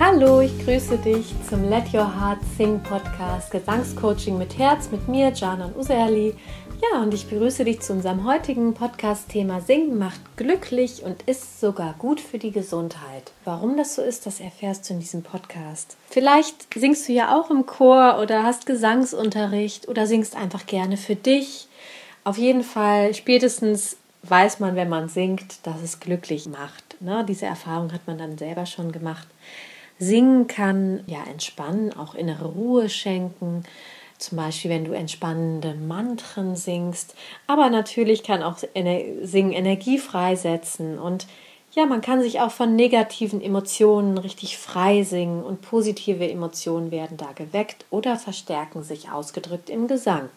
Hallo, ich grüße dich zum Let Your Heart Sing Podcast Gesangscoaching mit Herz mit mir, Janan Userli. Ja, und ich begrüße dich zu unserem heutigen Podcast-Thema Singen macht glücklich und ist sogar gut für die Gesundheit. Warum das so ist, das erfährst du in diesem Podcast. Vielleicht singst du ja auch im Chor oder hast Gesangsunterricht oder singst einfach gerne für dich. Auf jeden Fall, spätestens weiß man, wenn man singt, dass es glücklich macht. Ne? Diese Erfahrung hat man dann selber schon gemacht. Singen kann ja entspannen, auch innere Ruhe schenken. Zum Beispiel, wenn du entspannende Mantren singst. Aber natürlich kann auch Singen Energie freisetzen. Und ja, man kann sich auch von negativen Emotionen richtig frei singen und positive Emotionen werden da geweckt oder verstärken sich ausgedrückt im Gesang.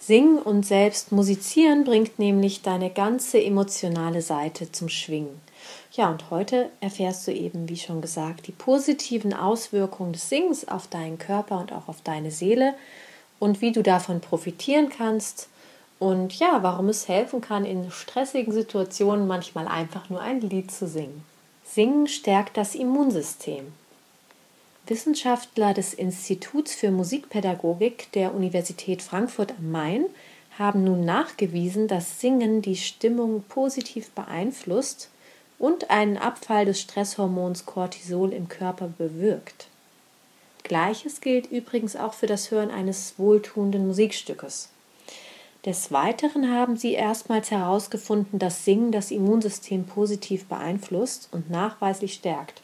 Singen und selbst musizieren bringt nämlich deine ganze emotionale Seite zum Schwingen. Ja, und heute erfährst du eben, wie schon gesagt, die positiven Auswirkungen des Singens auf deinen Körper und auch auf deine Seele und wie du davon profitieren kannst und ja, warum es helfen kann, in stressigen Situationen manchmal einfach nur ein Lied zu singen. Singen stärkt das Immunsystem. Wissenschaftler des Instituts für Musikpädagogik der Universität Frankfurt am Main haben nun nachgewiesen, dass Singen die Stimmung positiv beeinflusst und einen Abfall des Stresshormons Cortisol im Körper bewirkt. Gleiches gilt übrigens auch für das Hören eines wohltuenden Musikstückes. Des Weiteren haben sie erstmals herausgefunden, dass Singen das Immunsystem positiv beeinflusst und nachweislich stärkt.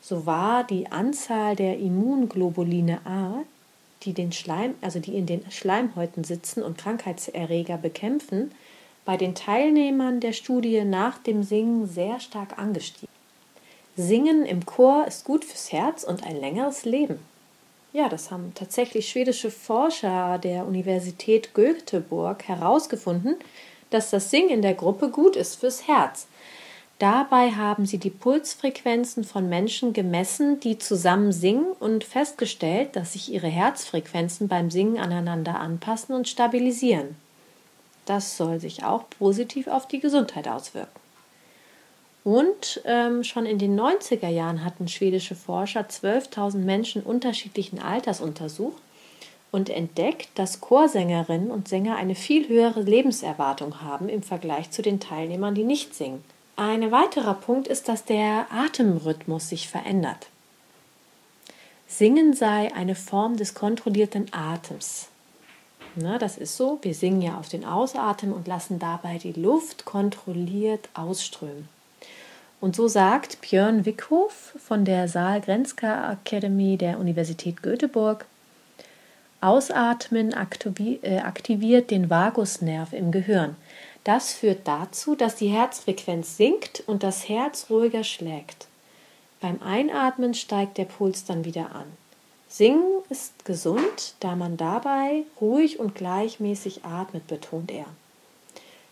So war die Anzahl der Immunglobuline A, die, den Schleim, also die in den Schleimhäuten sitzen und Krankheitserreger bekämpfen, bei den Teilnehmern der Studie nach dem Singen sehr stark angestiegen. Singen im Chor ist gut fürs Herz und ein längeres Leben. Ja, das haben tatsächlich schwedische Forscher der Universität Göteborg herausgefunden, dass das Singen in der Gruppe gut ist fürs Herz. Dabei haben sie die Pulsfrequenzen von Menschen gemessen, die zusammen singen und festgestellt, dass sich ihre Herzfrequenzen beim Singen aneinander anpassen und stabilisieren. Das soll sich auch positiv auf die Gesundheit auswirken. Und ähm, schon in den 90er Jahren hatten schwedische Forscher 12.000 Menschen unterschiedlichen Alters untersucht und entdeckt, dass Chorsängerinnen und Sänger eine viel höhere Lebenserwartung haben im Vergleich zu den Teilnehmern, die nicht singen. Ein weiterer Punkt ist, dass der Atemrhythmus sich verändert. Singen sei eine Form des kontrollierten Atems. Na, das ist so. Wir singen ja auf den Ausatmen und lassen dabei die Luft kontrolliert ausströmen. Und so sagt Björn Wickhoff von der Saal Grenzka Academy der Universität Göteborg, Ausatmen äh, aktiviert den Vagusnerv im Gehirn. Das führt dazu, dass die Herzfrequenz sinkt und das Herz ruhiger schlägt. Beim Einatmen steigt der Puls dann wieder an. Singen ist gesund, da man dabei ruhig und gleichmäßig atmet, betont er.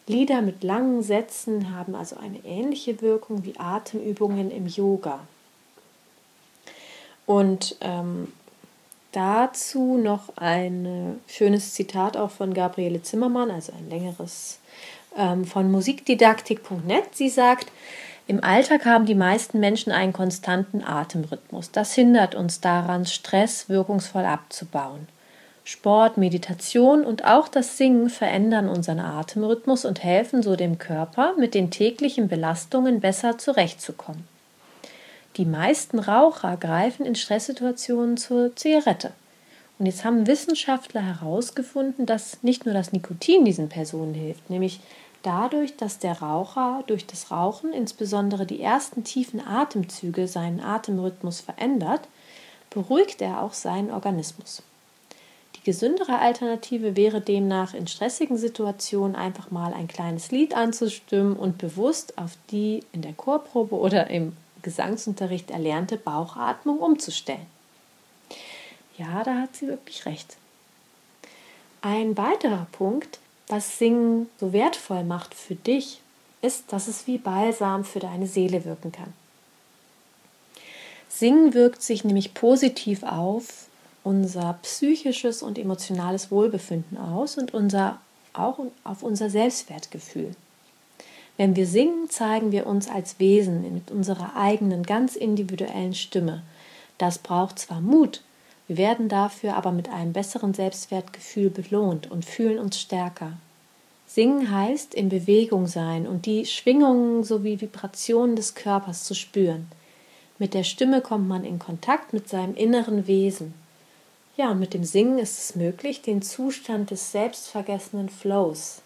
Lieder mit langen Sätzen haben also eine ähnliche Wirkung wie Atemübungen im Yoga. Und ähm, dazu noch ein schönes Zitat auch von Gabriele Zimmermann, also ein längeres ähm, von musikdidaktik.net. Sie sagt, im Alltag haben die meisten Menschen einen konstanten Atemrhythmus. Das hindert uns daran, Stress wirkungsvoll abzubauen. Sport, Meditation und auch das Singen verändern unseren Atemrhythmus und helfen so dem Körper, mit den täglichen Belastungen besser zurechtzukommen. Die meisten Raucher greifen in Stresssituationen zur Zigarette. Und jetzt haben Wissenschaftler herausgefunden, dass nicht nur das Nikotin diesen Personen hilft, nämlich dadurch, dass der Raucher durch das Rauchen insbesondere die ersten tiefen Atemzüge seinen Atemrhythmus verändert, beruhigt er auch seinen Organismus. Die gesündere Alternative wäre demnach in stressigen Situationen einfach mal ein kleines Lied anzustimmen und bewusst auf die in der Chorprobe oder im Gesangsunterricht erlernte Bauchatmung umzustellen. Ja, da hat sie wirklich recht. Ein weiterer Punkt, was Singen so wertvoll macht für dich, ist, dass es wie Balsam für deine Seele wirken kann. Singen wirkt sich nämlich positiv auf unser psychisches und emotionales Wohlbefinden aus und unser, auch auf unser Selbstwertgefühl. Wenn wir singen, zeigen wir uns als Wesen mit unserer eigenen, ganz individuellen Stimme. Das braucht zwar Mut, wir werden dafür aber mit einem besseren Selbstwertgefühl belohnt und fühlen uns stärker. Singen heißt in Bewegung sein und die Schwingungen sowie Vibrationen des Körpers zu spüren. Mit der Stimme kommt man in Kontakt mit seinem inneren Wesen. Ja, und mit dem Singen ist es möglich, den Zustand des selbstvergessenen Flows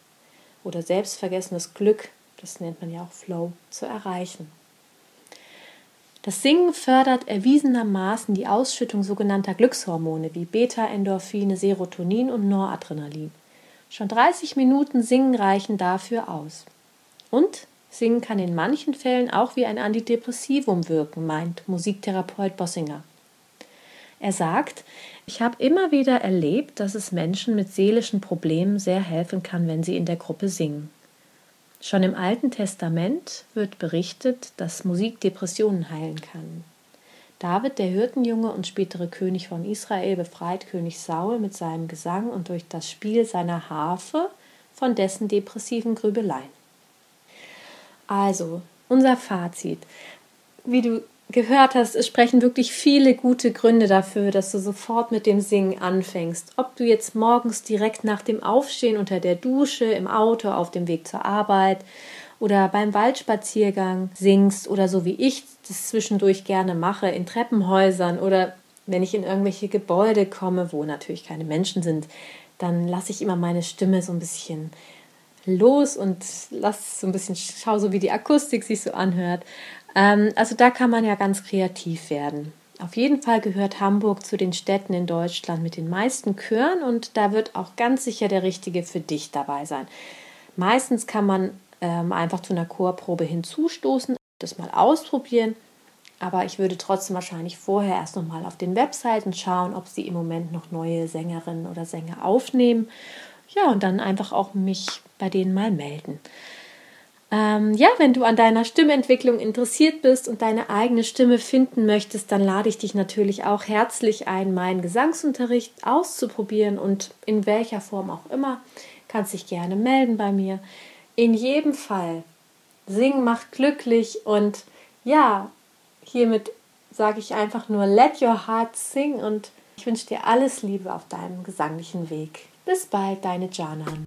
oder selbstvergessenes Glück das nennt man ja auch Flow, zu erreichen. Das Singen fördert erwiesenermaßen die Ausschüttung sogenannter Glückshormone wie Beta-Endorphine, Serotonin und Noradrenalin. Schon 30 Minuten Singen reichen dafür aus. Und Singen kann in manchen Fällen auch wie ein Antidepressivum wirken, meint Musiktherapeut Bossinger. Er sagt, ich habe immer wieder erlebt, dass es Menschen mit seelischen Problemen sehr helfen kann, wenn sie in der Gruppe singen. Schon im Alten Testament wird berichtet, dass Musik Depressionen heilen kann. David, der Hirtenjunge und spätere König von Israel, befreit König Saul mit seinem Gesang und durch das Spiel seiner Harfe von dessen depressiven Grübeleien. Also, unser Fazit. Wie du gehört hast, es sprechen wirklich viele gute Gründe dafür, dass du sofort mit dem Singen anfängst. Ob du jetzt morgens direkt nach dem Aufstehen unter der Dusche, im Auto, auf dem Weg zur Arbeit oder beim Waldspaziergang singst oder so wie ich das zwischendurch gerne mache, in Treppenhäusern oder wenn ich in irgendwelche Gebäude komme, wo natürlich keine Menschen sind, dann lasse ich immer meine Stimme so ein bisschen los und lass so ein bisschen, schau so, wie die Akustik sich so anhört. Ähm, also da kann man ja ganz kreativ werden. Auf jeden Fall gehört Hamburg zu den Städten in Deutschland mit den meisten Chören und da wird auch ganz sicher der richtige für dich dabei sein. Meistens kann man ähm, einfach zu einer Chorprobe hinzustoßen, das mal ausprobieren, aber ich würde trotzdem wahrscheinlich vorher erst nochmal auf den Webseiten schauen, ob sie im Moment noch neue Sängerinnen oder Sänger aufnehmen. Ja, und dann einfach auch mich bei denen mal melden. Ähm, ja, wenn du an deiner Stimmentwicklung interessiert bist und deine eigene Stimme finden möchtest, dann lade ich dich natürlich auch herzlich ein, meinen Gesangsunterricht auszuprobieren und in welcher Form auch immer. Kannst dich gerne melden bei mir. In jedem Fall, singen macht glücklich und ja, hiermit sage ich einfach nur Let Your Heart Sing und ich wünsche dir alles Liebe auf deinem gesanglichen Weg. Bis bald, deine Janan.